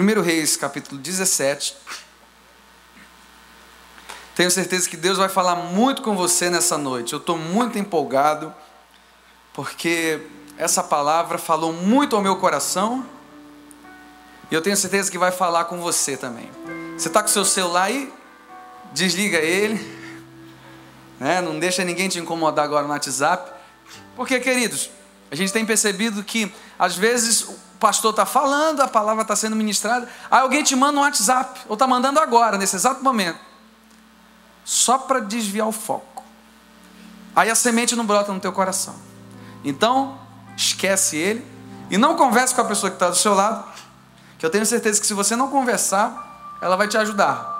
1 Reis, capítulo 17. Tenho certeza que Deus vai falar muito com você nessa noite. Eu estou muito empolgado, porque essa palavra falou muito ao meu coração. E eu tenho certeza que vai falar com você também. Você está com seu celular aí? Desliga ele. Né? Não deixa ninguém te incomodar agora no WhatsApp. Porque, queridos, a gente tem percebido que às vezes pastor está falando, a palavra está sendo ministrada, aí alguém te manda um WhatsApp, ou está mandando agora, nesse exato momento, só para desviar o foco. Aí a semente não brota no teu coração. Então, esquece ele e não converse com a pessoa que está do seu lado, que eu tenho certeza que se você não conversar, ela vai te ajudar.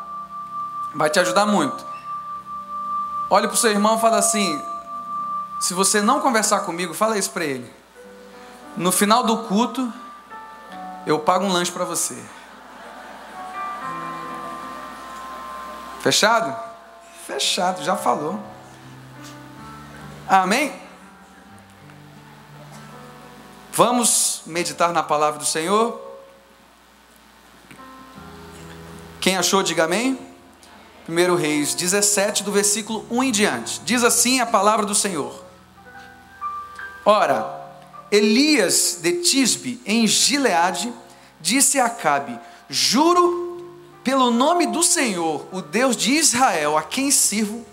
Vai te ajudar muito. Olhe para o seu irmão e fala assim: se você não conversar comigo, fala isso para ele. No final do culto, eu pago um lanche para você. Fechado? Fechado, já falou. Amém? Vamos meditar na palavra do Senhor. Quem achou, diga amém. 1 Reis 17, do versículo 1 em diante. Diz assim a palavra do Senhor. Ora, Elias de Tisbe, em Gileade, disse a Acabe: Juro pelo nome do Senhor, o Deus de Israel, a quem sirvo,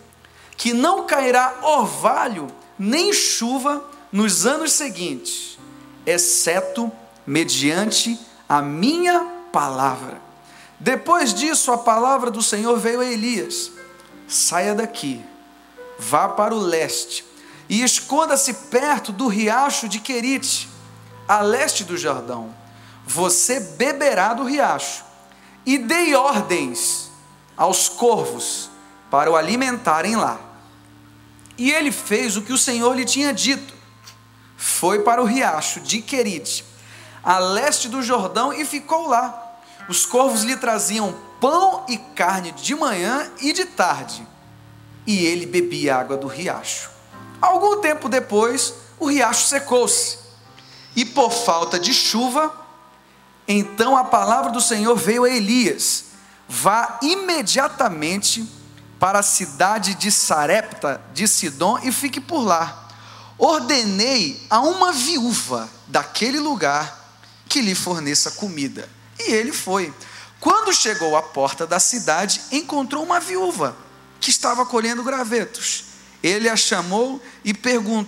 que não cairá orvalho nem chuva nos anos seguintes, exceto mediante a minha palavra. Depois disso, a palavra do Senhor veio a Elias: Saia daqui, vá para o leste e esconda-se perto do riacho de Querite, a leste do Jordão. Você beberá do riacho. E dei ordens aos corvos para o alimentarem lá. E ele fez o que o Senhor lhe tinha dito. Foi para o riacho de Querite, a leste do Jordão, e ficou lá. Os corvos lhe traziam pão e carne de manhã e de tarde, e ele bebia água do riacho. Algum tempo depois, o riacho secou-se, e por falta de chuva, então a palavra do Senhor veio a Elias: vá imediatamente para a cidade de Sarepta de Sidom e fique por lá. Ordenei a uma viúva daquele lugar que lhe forneça comida. E ele foi. Quando chegou à porta da cidade, encontrou uma viúva que estava colhendo gravetos. Ele a chamou e, pergun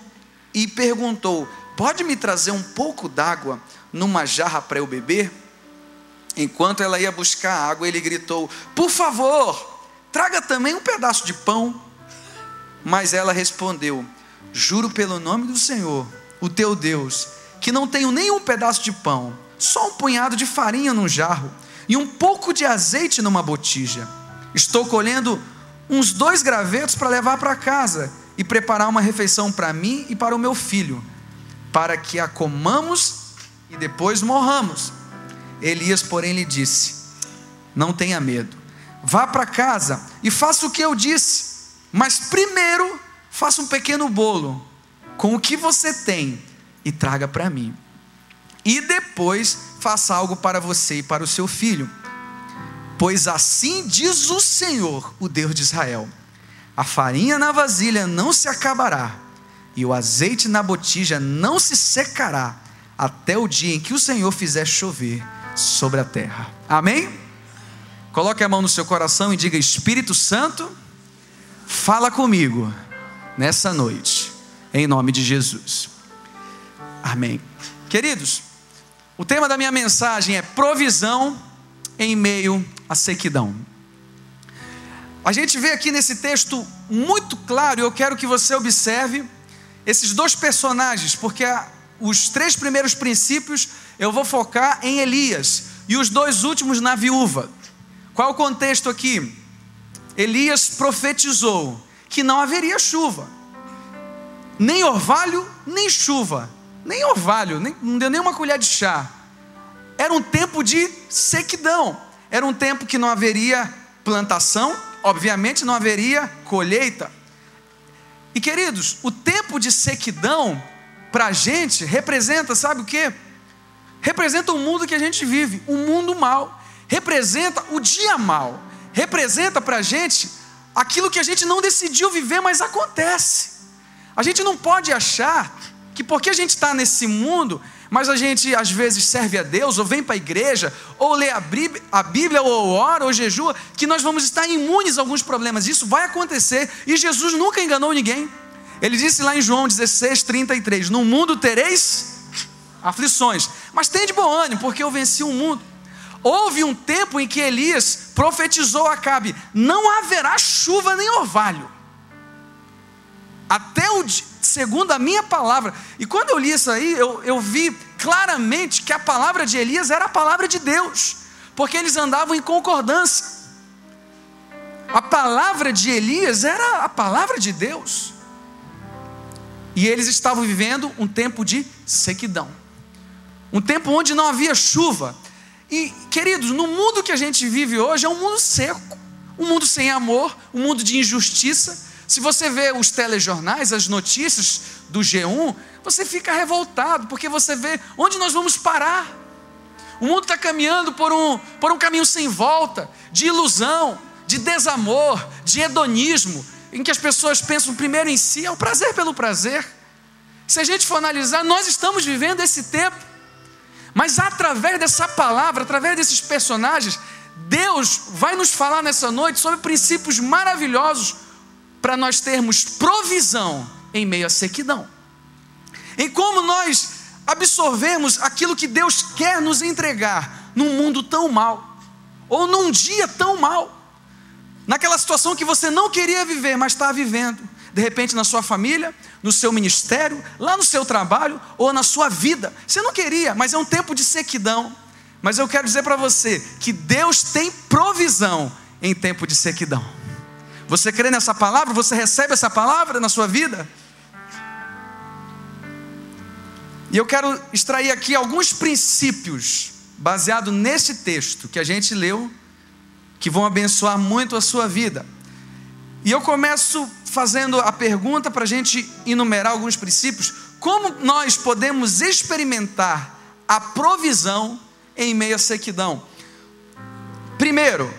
e perguntou: Pode me trazer um pouco d'água numa jarra para eu beber? Enquanto ela ia buscar água, ele gritou: Por favor, traga também um pedaço de pão. Mas ela respondeu: Juro pelo nome do Senhor, o teu Deus, que não tenho nenhum pedaço de pão, só um punhado de farinha num jarro e um pouco de azeite numa botija. Estou colhendo uns dois gravetos para levar para casa e preparar uma refeição para mim e para o meu filho, para que a comamos e depois morramos. Elias, porém, lhe disse: Não tenha medo, vá para casa e faça o que eu disse, mas primeiro faça um pequeno bolo com o que você tem e traga para mim. E depois faça algo para você e para o seu filho Pois assim diz o Senhor, o Deus de Israel: a farinha na vasilha não se acabará, e o azeite na botija não se secará, até o dia em que o Senhor fizer chover sobre a terra. Amém? Coloque a mão no seu coração e diga: Espírito Santo, fala comigo nessa noite, em nome de Jesus. Amém. Queridos, o tema da minha mensagem é provisão em meio à sequidão. A gente vê aqui nesse texto muito claro, eu quero que você observe esses dois personagens, porque os três primeiros princípios eu vou focar em Elias e os dois últimos na viúva. Qual o contexto aqui? Elias profetizou que não haveria chuva, nem orvalho, nem chuva, nem orvalho, nem, não deu nem uma colher de chá. Era um tempo de sequidão, era um tempo que não haveria plantação, obviamente não haveria colheita. E queridos, o tempo de sequidão, para a gente, representa, sabe o que? representa o mundo que a gente vive, o mundo mal, representa o dia mal, representa para a gente aquilo que a gente não decidiu viver, mas acontece. A gente não pode achar que porque a gente está nesse mundo, mas a gente às vezes serve a Deus, ou vem para a igreja, ou lê a Bíblia, ou ora, ou jejua, que nós vamos estar imunes a alguns problemas. Isso vai acontecer, e Jesus nunca enganou ninguém. Ele disse lá em João 16, 33: No mundo tereis aflições, mas tem de bom ânimo, porque eu venci o mundo. Houve um tempo em que Elias profetizou a Acabe: não haverá chuva nem orvalho, até o segundo a minha palavra. E quando eu li isso aí, eu, eu vi claramente que a palavra de Elias era a palavra de Deus, porque eles andavam em concordância. A palavra de Elias era a palavra de Deus. E eles estavam vivendo um tempo de sequidão, um tempo onde não havia chuva. E, queridos, no mundo que a gente vive hoje é um mundo seco, um mundo sem amor, um mundo de injustiça. Se você vê os telejornais, as notícias do G1, você fica revoltado, porque você vê onde nós vamos parar. O mundo está caminhando por um, por um caminho sem volta, de ilusão, de desamor, de hedonismo, em que as pessoas pensam primeiro em si, é o prazer pelo prazer. Se a gente for analisar, nós estamos vivendo esse tempo, mas através dessa palavra, através desses personagens, Deus vai nos falar nessa noite sobre princípios maravilhosos para nós termos provisão em meio à sequidão. Em como nós absorvemos aquilo que Deus quer nos entregar num mundo tão mal, ou num dia tão mal naquela situação que você não queria viver, mas está vivendo. De repente, na sua família, no seu ministério, lá no seu trabalho ou na sua vida. Você não queria, mas é um tempo de sequidão. Mas eu quero dizer para você que Deus tem provisão em tempo de sequidão. Você crê nessa palavra? Você recebe essa palavra na sua vida? E eu quero extrair aqui alguns princípios baseado nesse texto que a gente leu que vão abençoar muito a sua vida. E eu começo fazendo a pergunta para a gente enumerar alguns princípios: como nós podemos experimentar a provisão em meio à sequidão? Primeiro,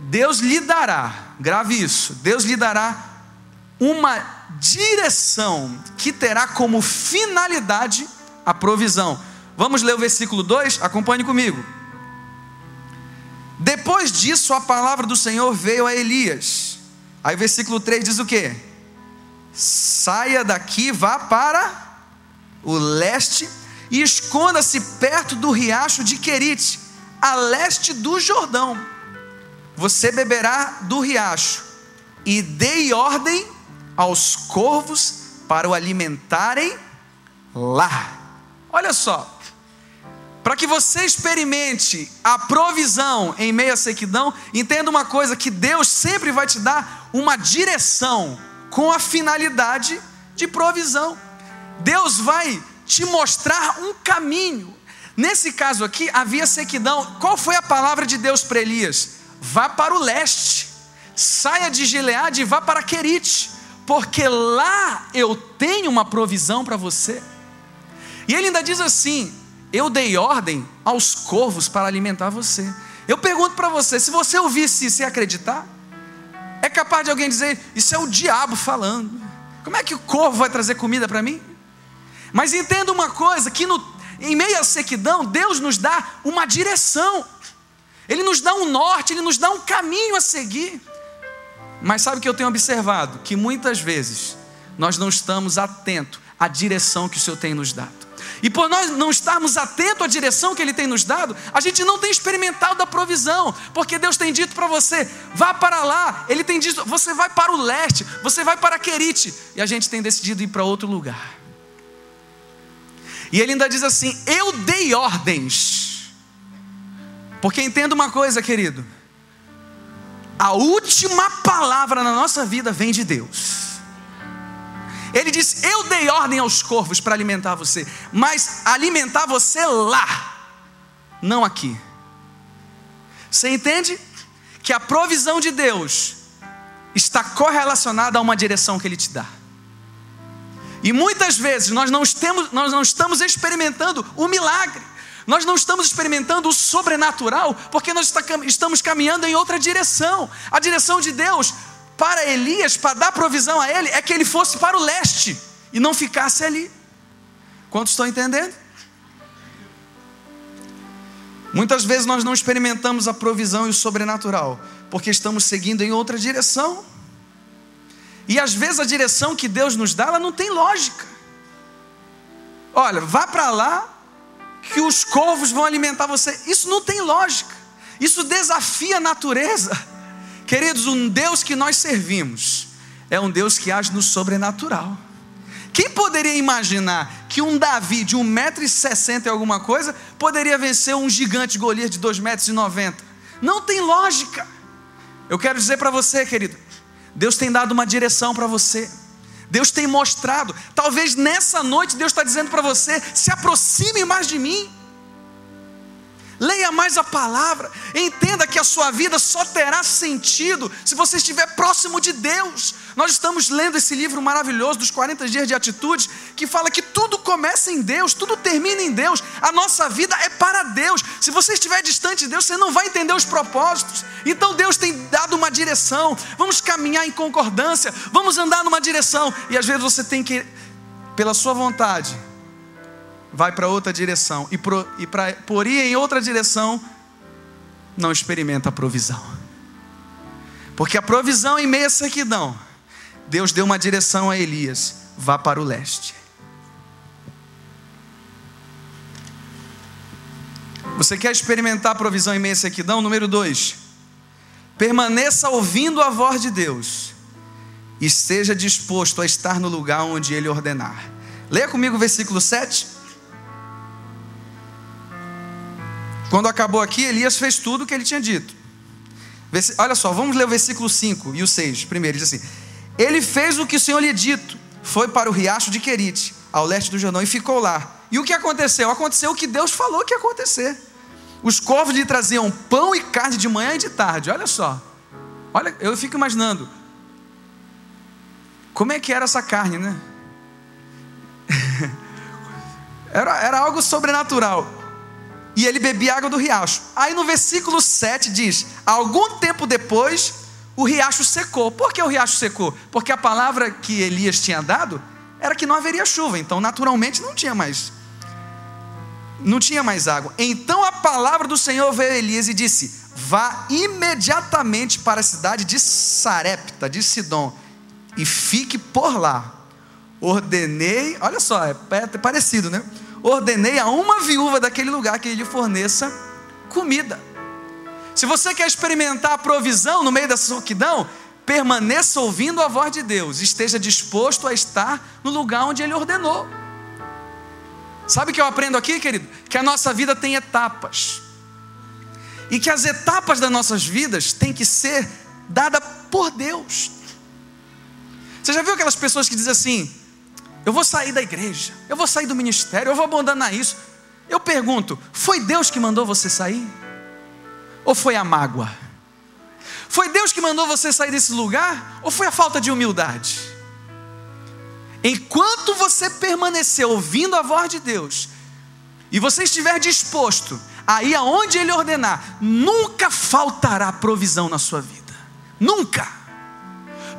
Deus lhe dará, grave isso, Deus lhe dará uma direção que terá como finalidade a provisão. Vamos ler o versículo 2? Acompanhe comigo. Depois disso, a palavra do Senhor veio a Elias. Aí, versículo 3 diz o que? Saia daqui, vá para o leste e esconda-se perto do riacho de Querite, a leste do Jordão. Você beberá do riacho e dei ordem aos corvos para o alimentarem lá. Olha só, para que você experimente a provisão em meio à sequidão, entenda uma coisa: que Deus sempre vai te dar uma direção com a finalidade de provisão. Deus vai te mostrar um caminho. Nesse caso aqui, havia sequidão. Qual foi a palavra de Deus para Elias? Vá para o leste, saia de Gileade e vá para Querite, porque lá eu tenho uma provisão para você. E ele ainda diz assim: eu dei ordem aos corvos para alimentar você. Eu pergunto para você: se você ouvisse isso e acreditar, é capaz de alguém dizer, isso é o diabo falando. Como é que o corvo vai trazer comida para mim? Mas entenda uma coisa: que no, em meio à sequidão, Deus nos dá uma direção, Ele nos dá um norte, Ele nos dá um caminho a seguir. Mas sabe o que eu tenho observado? Que muitas vezes nós não estamos atentos à direção que o Senhor tem nos dado. E por nós não estarmos atentos à direção que Ele tem nos dado, a gente não tem experimentado da provisão, porque Deus tem dito para você, vá para lá, Ele tem dito, você vai para o leste, você vai para Querite, e a gente tem decidido ir para outro lugar. E Ele ainda diz assim: Eu dei ordens, porque entenda uma coisa, querido, a última palavra na nossa vida vem de Deus. Ele disse: Eu dei ordem aos corvos para alimentar você, mas alimentar você lá, não aqui. Você entende? Que a provisão de Deus está correlacionada a uma direção que Ele te dá. E muitas vezes nós não, nós não estamos experimentando o milagre, Nós não estamos experimentando o sobrenatural porque nós estamos caminhando em outra direção. A direção de Deus para Elias, para dar provisão a ele, é que ele fosse para o leste e não ficasse ali. Quantos estão entendendo? Muitas vezes nós não experimentamos a provisão e o sobrenatural porque estamos seguindo em outra direção. E às vezes a direção que Deus nos dá, ela não tem lógica. Olha, vá para lá que os corvos vão alimentar você. Isso não tem lógica. Isso desafia a natureza. Queridos, um Deus que nós servimos é um Deus que age no sobrenatural. Quem poderia imaginar que um Davi de 1,60m e alguma coisa poderia vencer um gigante Golias de 2,90m? Não tem lógica. Eu quero dizer para você, querido, Deus tem dado uma direção para você. Deus tem mostrado. Talvez nessa noite Deus está dizendo para você: se aproxime mais de mim leia mais a palavra, entenda que a sua vida só terá sentido se você estiver próximo de Deus. Nós estamos lendo esse livro maravilhoso dos 40 dias de atitude, que fala que tudo começa em Deus, tudo termina em Deus, a nossa vida é para Deus. Se você estiver distante de Deus, você não vai entender os propósitos. Então Deus tem dado uma direção, vamos caminhar em concordância, vamos andar numa direção, e às vezes você tem que, pela sua vontade, vai para outra direção e, pro, e pra, por ir em outra direção não experimenta a provisão. Porque a provisão em meio à sequidão, Deus deu uma direção a Elias: vá para o leste. Você quer experimentar a provisão em meio à sequidão? Número dois, permaneça ouvindo a voz de Deus e esteja disposto a estar no lugar onde Ele ordenar. Leia comigo o versículo 7. Quando acabou aqui, Elias fez tudo o que ele tinha dito. Olha só, vamos ler o versículo 5 e o 6 primeiro. Diz assim: Ele fez o que o Senhor lhe dito, foi para o riacho de Querite, ao leste do Jordão, e ficou lá. E o que aconteceu? Aconteceu o que Deus falou que ia acontecer. Os corvos lhe traziam pão e carne de manhã e de tarde. Olha só. Olha, eu fico imaginando. Como é que era essa carne, né? era, era algo sobrenatural e ele bebia água do riacho. Aí no versículo 7 diz: Algum tempo depois, o riacho secou. Por que o riacho secou? Porque a palavra que Elias tinha dado era que não haveria chuva, então naturalmente não tinha mais. Não tinha mais água. Então a palavra do Senhor veio a Elias e disse: Vá imediatamente para a cidade de Sarepta, de Sidom, e fique por lá. Ordenei, olha só, é parecido, né? Ordenei a uma viúva daquele lugar que lhe forneça comida. Se você quer experimentar a provisão no meio da soquidão, permaneça ouvindo a voz de Deus, esteja disposto a estar no lugar onde Ele ordenou. Sabe o que eu aprendo aqui, querido? Que a nossa vida tem etapas. E que as etapas das nossas vidas têm que ser dadas por Deus. Você já viu aquelas pessoas que dizem assim: eu vou sair da igreja, eu vou sair do ministério, eu vou abandonar isso. Eu pergunto: foi Deus que mandou você sair? Ou foi a mágoa? Foi Deus que mandou você sair desse lugar? Ou foi a falta de humildade? Enquanto você permanecer ouvindo a voz de Deus, e você estiver disposto a ir aonde Ele ordenar, nunca faltará provisão na sua vida. Nunca.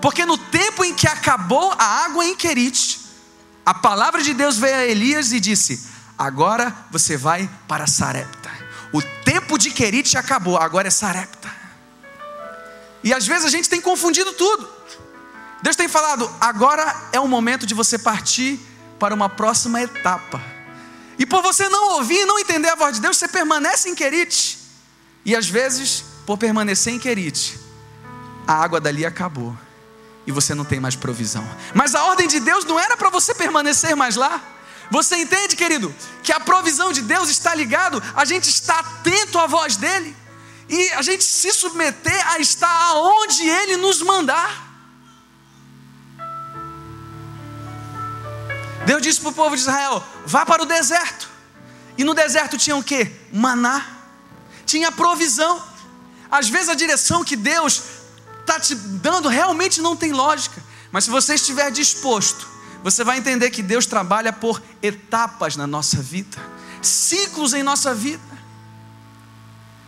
Porque no tempo em que acabou a água em Querite, a palavra de Deus veio a Elias e disse: Agora você vai para Sarepta. O tempo de Querite acabou, agora é Sarepta. E às vezes a gente tem confundido tudo. Deus tem falado: agora é o momento de você partir para uma próxima etapa. E por você não ouvir e não entender a voz de Deus, você permanece em Querite. E às vezes, por permanecer em Querite, a água dali acabou e você não tem mais provisão. Mas a ordem de Deus não era para você permanecer mais lá. Você entende, querido, que a provisão de Deus está ligado a gente estar atento à voz dele e a gente se submeter a estar aonde ele nos mandar. Deus disse para o povo de Israel: vá para o deserto. E no deserto tinha o que? Maná. Tinha provisão. Às vezes a direção que Deus está te dando realmente não tem lógica. Mas se você estiver disposto, você vai entender que Deus trabalha por etapas na nossa vida. ciclos em nossa vida.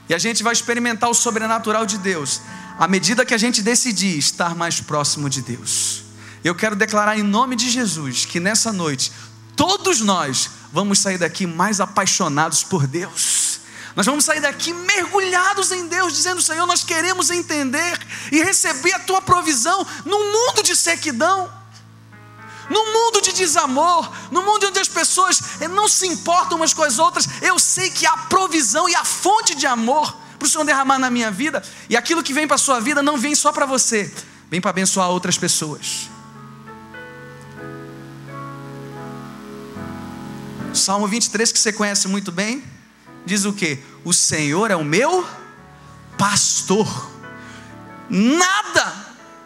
E a gente vai experimentar o sobrenatural de Deus à medida que a gente decidir estar mais próximo de Deus. Eu quero declarar em nome de Jesus que nessa noite todos nós vamos sair daqui mais apaixonados por Deus. Nós vamos sair daqui mergulhados em Deus, dizendo: Senhor, nós queremos entender e receber a tua provisão num mundo de sequidão, num mundo de desamor, num mundo onde as pessoas eh, não se importam umas com as outras. Eu sei que há provisão e a fonte de amor para o Senhor derramar na minha vida, e aquilo que vem para a sua vida não vem só para você, vem para abençoar outras pessoas. Salmo 23, que você conhece muito bem, diz o que? O Senhor é o meu pastor, nada,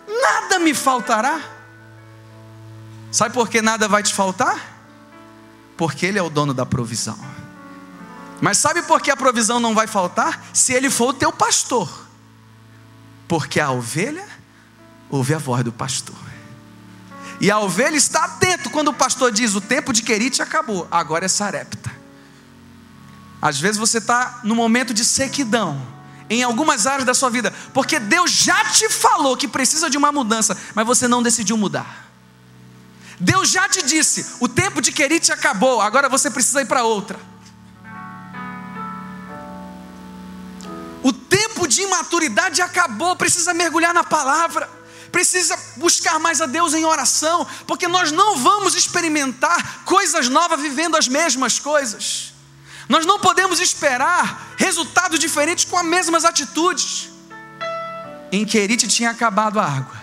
nada me faltará. Sabe por que nada vai te faltar? Porque Ele é o dono da provisão. Mas sabe por que a provisão não vai faltar? Se Ele for o teu pastor. Porque a ovelha ouve a voz do pastor. E a ovelha está atento quando o pastor diz: o tempo de Querite acabou, agora é Sarepta. Às vezes você está no momento de sequidão, em algumas áreas da sua vida, porque Deus já te falou que precisa de uma mudança, mas você não decidiu mudar. Deus já te disse: o tempo de Querite acabou, agora você precisa ir para outra. O tempo de imaturidade acabou, precisa mergulhar na palavra precisa buscar mais a Deus em oração, porque nós não vamos experimentar coisas novas vivendo as mesmas coisas. Nós não podemos esperar resultados diferentes com as mesmas atitudes. Em Querite tinha acabado a água,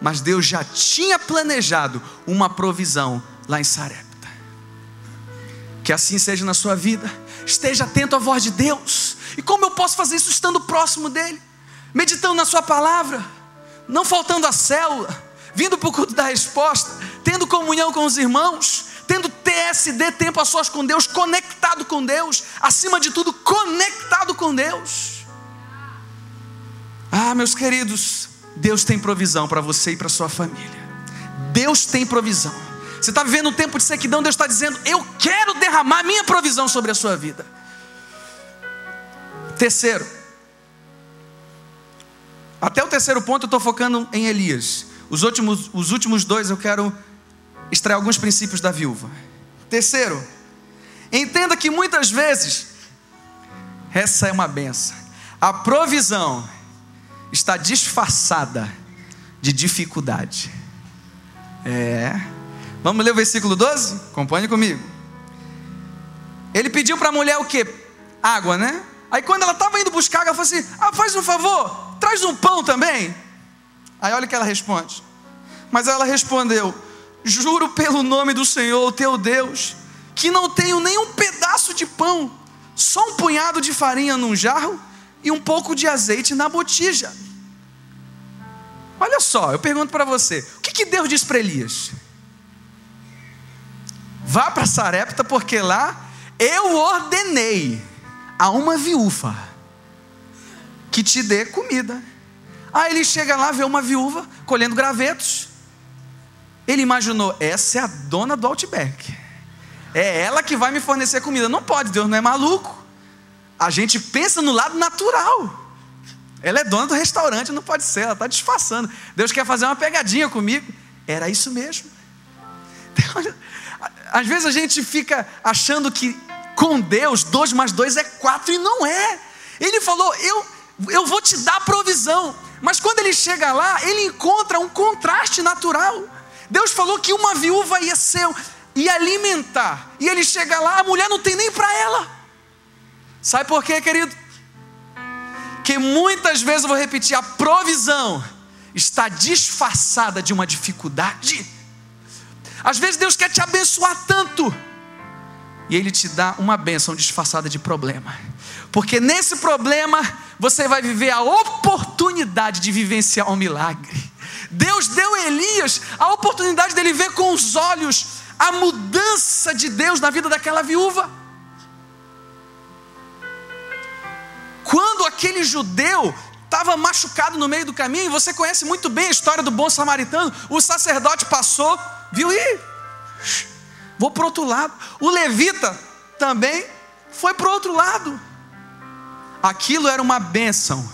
mas Deus já tinha planejado uma provisão lá em Sarepta. Que assim seja na sua vida. Esteja atento à voz de Deus. E como eu posso fazer isso estando próximo dele? Meditando na sua palavra não faltando a célula, vindo para o culto da resposta, tendo comunhão com os irmãos, tendo TSD, tempo a sós com Deus, conectado com Deus, acima de tudo, conectado com Deus. Ah, meus queridos, Deus tem provisão para você e para sua família. Deus tem provisão. Você está vivendo um tempo de sequidão, Deus está dizendo: Eu quero derramar minha provisão sobre a sua vida. Terceiro, até o terceiro ponto eu estou focando em Elias. Os últimos, os últimos dois eu quero extrair alguns princípios da viúva. Terceiro, entenda que muitas vezes, essa é uma benção, a provisão está disfarçada de dificuldade. É. Vamos ler o versículo 12? Acompanhe comigo. Ele pediu para a mulher o que? Água, né? Aí quando ela estava indo buscar água, ela falou assim: ah, faz um favor, traz um pão também. Aí olha o que ela responde. Mas ela respondeu: Juro pelo nome do Senhor, teu Deus, que não tenho nenhum pedaço de pão, só um punhado de farinha num jarro e um pouco de azeite na botija. Olha só, eu pergunto para você: o que, que Deus disse para Elias? Vá para Sarepta, porque lá eu ordenei a uma viúva que te dê comida. Aí ele chega lá, vê uma viúva colhendo gravetos. Ele imaginou: essa é a dona do Outback. É ela que vai me fornecer comida. Não pode, Deus não é maluco. A gente pensa no lado natural. Ela é dona do restaurante, não pode ser, ela está disfarçando. Deus quer fazer uma pegadinha comigo. Era isso mesmo. Às vezes a gente fica achando que com Deus, dois mais dois é quatro, e não é. Ele falou: Eu eu vou te dar provisão. Mas quando ele chega lá, ele encontra um contraste natural. Deus falou que uma viúva ia ser e alimentar. E ele chega lá, a mulher não tem nem para ela. Sabe por quê, querido? Que muitas vezes eu vou repetir, a provisão está disfarçada de uma dificuldade. Às vezes Deus quer te abençoar tanto, e Ele te dá uma bênção disfarçada de problema, porque nesse problema você vai viver a oportunidade de vivenciar um milagre. Deus deu a Elias a oportunidade dele ver com os olhos a mudança de Deus na vida daquela viúva. Quando aquele judeu estava machucado no meio do caminho, você conhece muito bem a história do bom samaritano, o sacerdote passou, viu e vou para outro lado. O levita também foi para o outro lado. Aquilo era uma bênção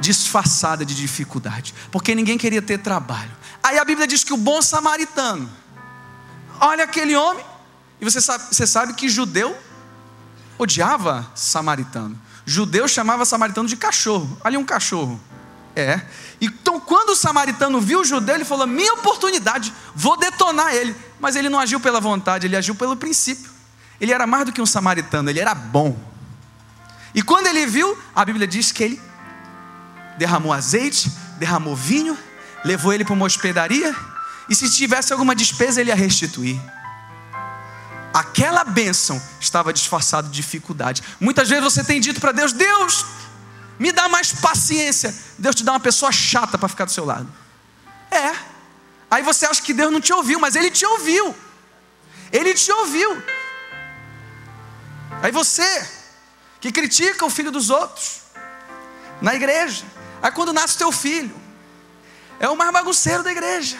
disfarçada de dificuldade, porque ninguém queria ter trabalho. Aí a Bíblia diz que o bom samaritano, olha aquele homem, e você sabe, você sabe que judeu odiava samaritano. Judeu chamava samaritano de cachorro. Ali um cachorro. É. Então, quando o samaritano viu o judeu, ele falou: Minha oportunidade, vou detonar ele. Mas ele não agiu pela vontade, ele agiu pelo princípio. Ele era mais do que um samaritano, ele era bom. E quando ele viu, a Bíblia diz que ele derramou azeite, derramou vinho, levou ele para uma hospedaria, e se tivesse alguma despesa, ele ia restituir. Aquela bênção estava disfarçada de dificuldade. Muitas vezes você tem dito para Deus: Deus, me dá mais paciência. Deus te dá uma pessoa chata para ficar do seu lado. É. Aí você acha que Deus não te ouviu, mas Ele te ouviu. Ele te ouviu. Aí você, que critica o filho dos outros, na igreja, aí quando nasce teu filho, é o mais bagunceiro da igreja.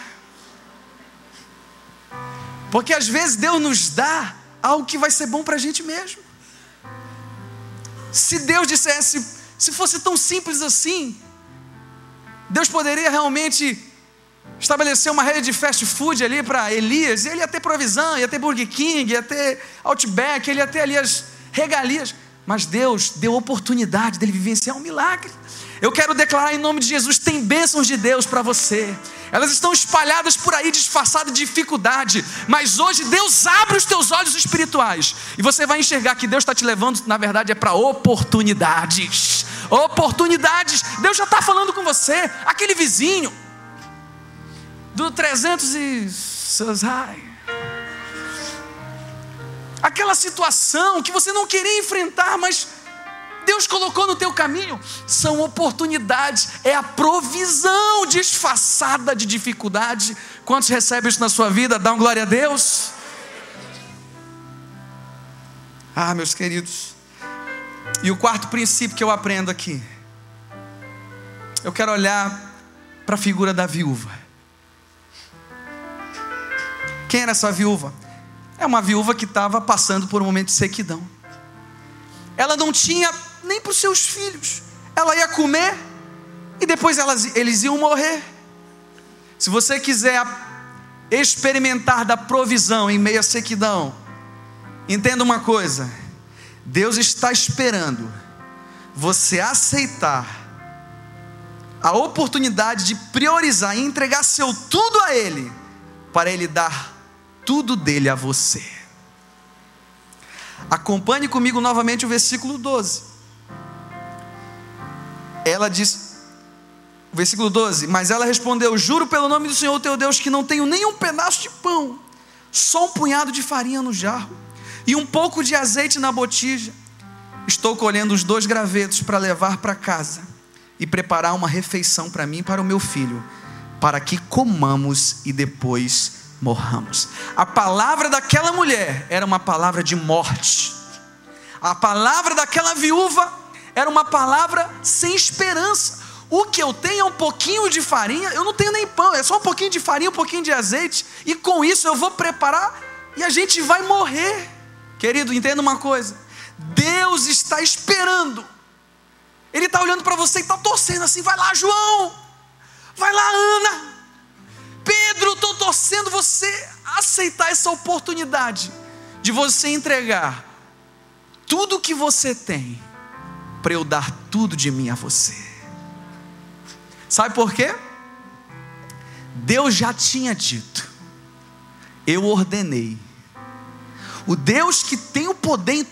Porque às vezes Deus nos dá algo que vai ser bom para a gente mesmo. Se Deus dissesse, se fosse tão simples assim, Deus poderia realmente estabelecer uma rede de fast food ali para Elias, e ele ia ter provisão, ia ter Burger King, ia ter Outback, ele ia ter ali as regalias. Mas Deus deu oportunidade dele vivenciar um milagre. Eu quero declarar em nome de Jesus: tem bênçãos de Deus para você. Elas estão espalhadas por aí, disfarçadas de dificuldade. Mas hoje Deus abre os teus olhos espirituais. E você vai enxergar que Deus está te levando, na verdade, é para oportunidades. Oportunidades. Deus já está falando com você. Aquele vizinho do 300 e. Aquela situação que você não queria enfrentar, mas Deus colocou no teu caminho são oportunidades, é a provisão disfarçada de dificuldade. Quantos recebem isso na sua vida? Dá um glória a Deus. Ah, meus queridos. E o quarto princípio que eu aprendo aqui. Eu quero olhar para a figura da viúva. Quem era essa viúva? É uma viúva que estava passando por um momento de sequidão. Ela não tinha nem para os seus filhos. Ela ia comer e depois elas, eles iam morrer. Se você quiser experimentar da provisão em meio à sequidão, entenda uma coisa: Deus está esperando você aceitar a oportunidade de priorizar e entregar seu tudo a Ele, para Ele dar tudo dele a você. Acompanhe comigo novamente o versículo 12 ela diz, versículo 12: Mas ela respondeu: Juro pelo nome do Senhor teu Deus que não tenho nem um pedaço de pão, só um punhado de farinha no jarro e um pouco de azeite na botija. Estou colhendo os dois gravetos para levar para casa e preparar uma refeição para mim e para o meu filho, para que comamos e depois morramos. A palavra daquela mulher era uma palavra de morte. A palavra daquela viúva era uma palavra sem esperança. O que eu tenho é um pouquinho de farinha, eu não tenho nem pão, é só um pouquinho de farinha, um pouquinho de azeite, e com isso eu vou preparar e a gente vai morrer. Querido, entenda uma coisa: Deus está esperando, Ele está olhando para você e está torcendo assim, vai lá, João, vai lá, Ana, Pedro, estou torcendo você aceitar essa oportunidade de você entregar tudo o que você tem para eu dar tudo de mim a você. Sabe por quê? Deus já tinha dito, eu ordenei. O Deus que tem o poder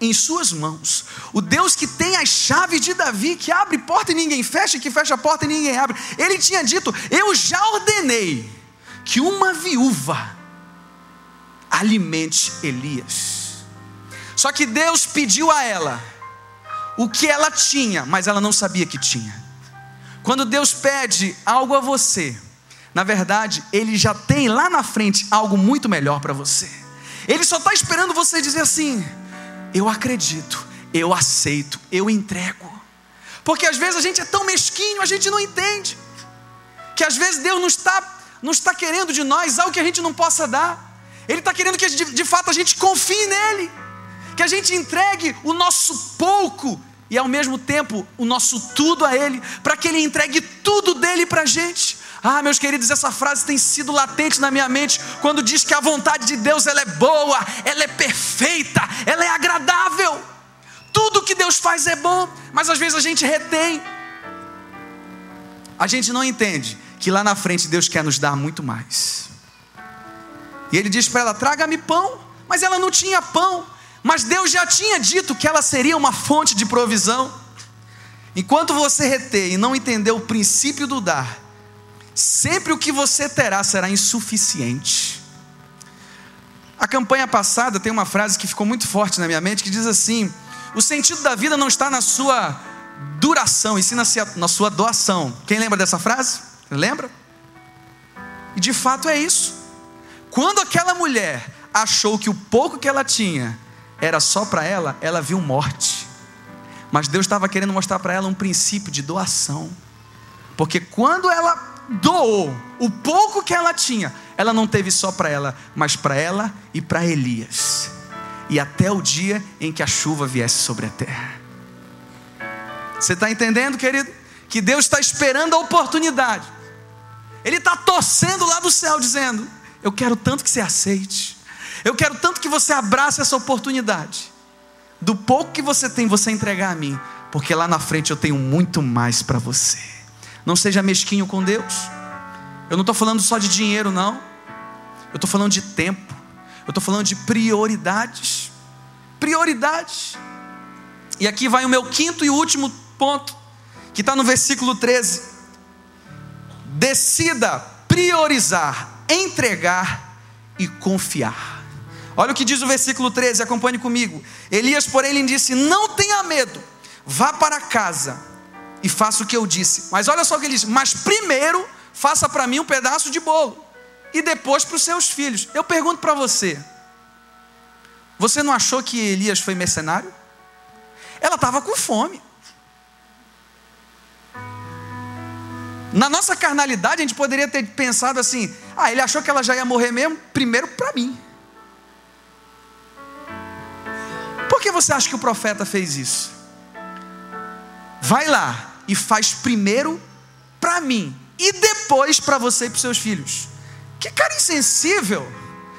em suas mãos, o Deus que tem as chaves de Davi, que abre porta e ninguém fecha, que fecha a porta e ninguém abre, ele tinha dito: Eu já ordenei que uma viúva alimente Elias. Só que Deus pediu a ela o que ela tinha, mas ela não sabia que tinha. Quando Deus pede algo a você, na verdade, Ele já tem lá na frente algo muito melhor para você. Ele só está esperando você dizer assim: Eu acredito, eu aceito, eu entrego. Porque às vezes a gente é tão mesquinho, a gente não entende. Que às vezes Deus não está, não está querendo de nós algo que a gente não possa dar. Ele está querendo que de, de fato a gente confie nele que a gente entregue o nosso pouco e ao mesmo tempo o nosso tudo a Ele, para que Ele entregue tudo dele para a gente. Ah, meus queridos, essa frase tem sido latente na minha mente quando diz que a vontade de Deus ela é boa, ela é perfeita, ela é agradável. Tudo que Deus faz é bom, mas às vezes a gente retém. A gente não entende que lá na frente Deus quer nos dar muito mais. E ele diz para ela: traga-me pão, mas ela não tinha pão. Mas Deus já tinha dito que ela seria uma fonte de provisão. Enquanto você reter e não entender o princípio do dar, sempre o que você terá será insuficiente. A campanha passada tem uma frase que ficou muito forte na minha mente que diz assim: o sentido da vida não está na sua duração, e sim na sua doação. Quem lembra dessa frase? Lembra? E de fato é isso. Quando aquela mulher achou que o pouco que ela tinha era só para ela, ela viu morte. Mas Deus estava querendo mostrar para ela um princípio de doação. Porque quando ela doou o pouco que ela tinha, ela não teve só para ela, mas para ela e para Elias. E até o dia em que a chuva viesse sobre a terra. Você está entendendo, querido? Que Deus está esperando a oportunidade. Ele está torcendo lá do céu, dizendo: Eu quero tanto que você aceite. Eu quero tanto que você abrace essa oportunidade. Do pouco que você tem, você entregar a mim, porque lá na frente eu tenho muito mais para você. Não seja mesquinho com Deus. Eu não estou falando só de dinheiro, não. Eu estou falando de tempo. Eu estou falando de prioridades. Prioridades. E aqui vai o meu quinto e último ponto, que está no versículo 13. Decida priorizar, entregar e confiar. Olha o que diz o versículo 13, acompanhe comigo. Elias, porém, lhe disse: Não tenha medo, vá para casa e faça o que eu disse. Mas olha só o que ele disse: Mas primeiro faça para mim um pedaço de bolo, e depois para os seus filhos. Eu pergunto para você: Você não achou que Elias foi mercenário? Ela estava com fome. Na nossa carnalidade, a gente poderia ter pensado assim: ah, ele achou que ela já ia morrer mesmo, primeiro para mim. Você acha que o profeta fez isso? Vai lá e faz primeiro para mim e depois para você e para seus filhos. Que cara insensível!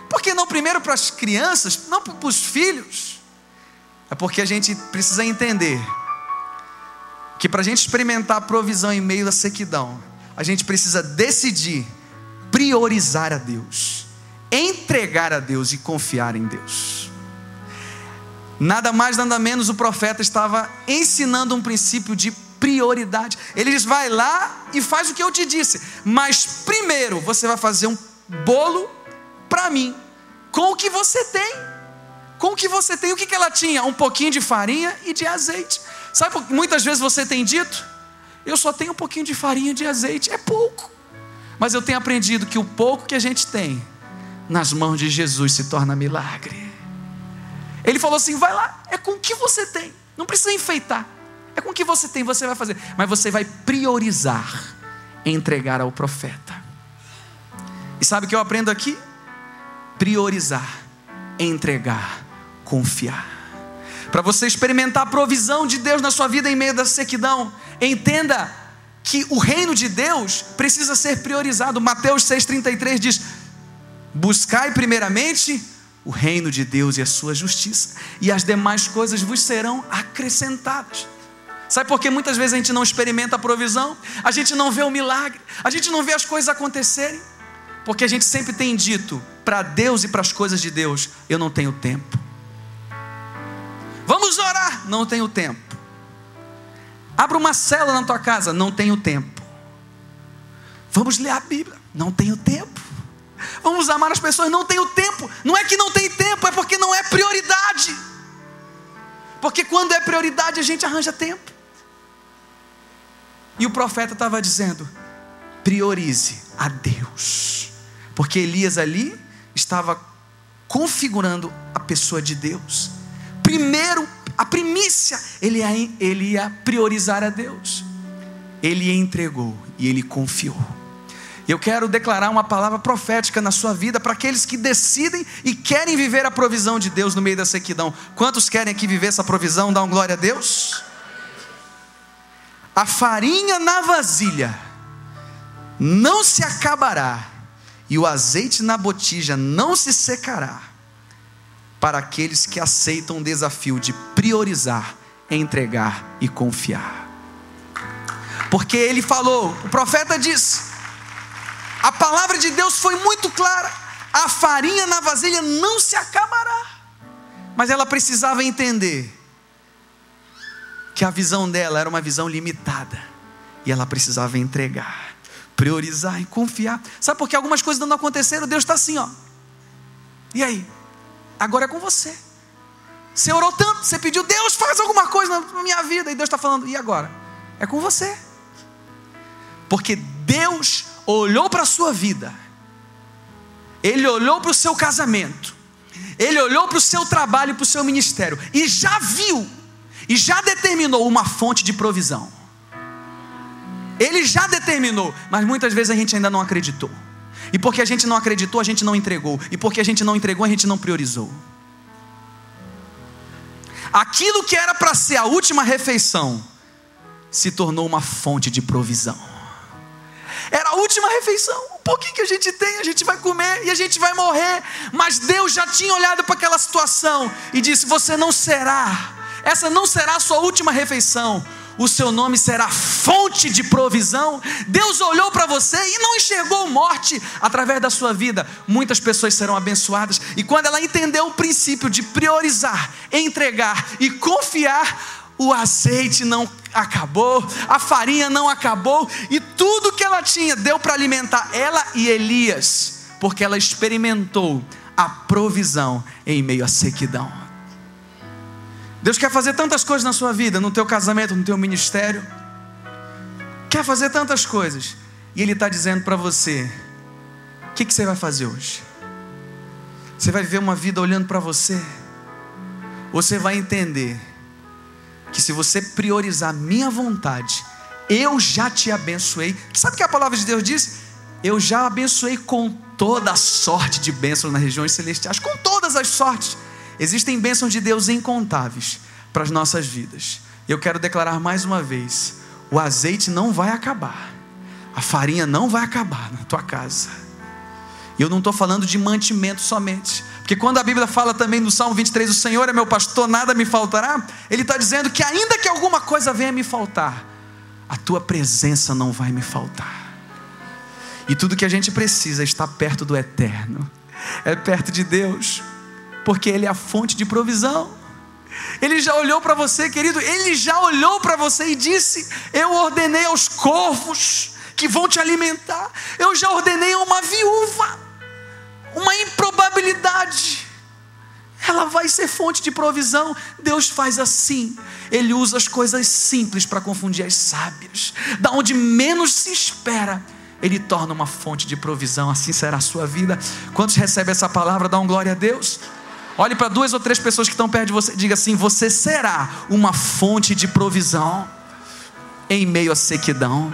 Por que não primeiro para as crianças, não para os filhos? É porque a gente precisa entender que para a gente experimentar a provisão em meio à sequidão, a gente precisa decidir priorizar a Deus, entregar a Deus e confiar em Deus. Nada mais, nada menos, o profeta estava ensinando um princípio de prioridade. Ele diz: vai lá e faz o que eu te disse, mas primeiro você vai fazer um bolo para mim, com o que você tem. Com o que você tem, o que, que ela tinha? Um pouquinho de farinha e de azeite. Sabe, muitas vezes você tem dito: eu só tenho um pouquinho de farinha e de azeite, é pouco. Mas eu tenho aprendido que o pouco que a gente tem, nas mãos de Jesus se torna milagre. Ele falou assim: vai lá, é com o que você tem, não precisa enfeitar, é com o que você tem, você vai fazer, mas você vai priorizar entregar ao profeta. E sabe o que eu aprendo aqui? Priorizar, entregar, confiar. Para você experimentar a provisão de Deus na sua vida em meio da sequidão, entenda que o reino de Deus precisa ser priorizado. Mateus 6,33 diz: Buscai primeiramente o reino de Deus e a sua justiça, e as demais coisas vos serão acrescentadas. Sabe por que muitas vezes a gente não experimenta a provisão? A gente não vê o milagre, a gente não vê as coisas acontecerem, porque a gente sempre tem dito para Deus e para as coisas de Deus: eu não tenho tempo. Vamos orar, não tenho tempo. Abra uma cela na tua casa, não tenho tempo. Vamos ler a Bíblia, não tenho tempo. Vamos amar as pessoas, não tenho tempo. Não é que não tem tempo, é porque não é prioridade. Porque quando é prioridade, a gente arranja tempo. E o profeta estava dizendo: priorize a Deus. Porque Elias ali estava configurando a pessoa de Deus. Primeiro, a primícia, ele ia, ele ia priorizar a Deus. Ele entregou e ele confiou. Eu quero declarar uma palavra profética na sua vida para aqueles que decidem e querem viver a provisão de Deus no meio da sequidão. Quantos querem aqui viver essa provisão? Dá glória a Deus. A farinha na vasilha não se acabará, e o azeite na botija não se secará, para aqueles que aceitam o desafio de priorizar, entregar e confiar. Porque ele falou, o profeta disse, a palavra de Deus foi muito clara: a farinha na vasilha não se acabará. Mas ela precisava entender que a visão dela era uma visão limitada e ela precisava entregar, priorizar e confiar. Sabe por que algumas coisas não aconteceram? Deus está assim, ó. E aí? Agora é com você. Você orou tanto, você pediu, Deus faz alguma coisa na minha vida, e Deus está falando, e agora? É com você. Porque Deus olhou para a sua vida, Ele olhou para o seu casamento, Ele olhou para o seu trabalho, para o seu ministério, e já viu, e já determinou uma fonte de provisão. Ele já determinou, mas muitas vezes a gente ainda não acreditou. E porque a gente não acreditou, a gente não entregou. E porque a gente não entregou, a gente não priorizou. Aquilo que era para ser a última refeição se tornou uma fonte de provisão. Era a última refeição. Um pouquinho que a gente tem, a gente vai comer e a gente vai morrer. Mas Deus já tinha olhado para aquela situação e disse: Você não será, essa não será a sua última refeição. O seu nome será fonte de provisão. Deus olhou para você e não enxergou morte através da sua vida. Muitas pessoas serão abençoadas. E quando ela entendeu o princípio de priorizar, entregar e confiar, o azeite não acabou, a farinha não acabou, e tudo que ela tinha deu para alimentar ela e Elias, porque ela experimentou a provisão em meio à sequidão. Deus quer fazer tantas coisas na sua vida, no teu casamento, no teu ministério, quer fazer tantas coisas, e Ele está dizendo para você: o que, que você vai fazer hoje? Você vai viver uma vida olhando para você? Ou você vai entender que se você priorizar minha vontade, eu já te abençoei. Sabe o que a palavra de Deus diz? Eu já abençoei com toda a sorte de bênçãos nas regiões celestiais, com todas as sortes. Existem bênçãos de Deus incontáveis para as nossas vidas. Eu quero declarar mais uma vez: o azeite não vai acabar, a farinha não vai acabar na tua casa. E eu não estou falando de mantimento somente. Porque quando a Bíblia fala também no Salmo 23, o Senhor é meu pastor, nada me faltará, Ele está dizendo que ainda que alguma coisa venha me faltar, a tua presença não vai me faltar. E tudo que a gente precisa é estar perto do eterno, é perto de Deus, porque Ele é a fonte de provisão. Ele já olhou para você, querido, Ele já olhou para você e disse: Eu ordenei aos corvos que vão te alimentar, eu já ordenei a uma viúva uma improbabilidade. Ela vai ser fonte de provisão. Deus faz assim. Ele usa as coisas simples para confundir as sábias. Da onde menos se espera, ele torna uma fonte de provisão. Assim será a sua vida. Quantos recebem essa palavra? Um glória a Deus. Olhe para duas ou três pessoas que estão perto de você. Diga assim: Você será uma fonte de provisão em meio à sequidão.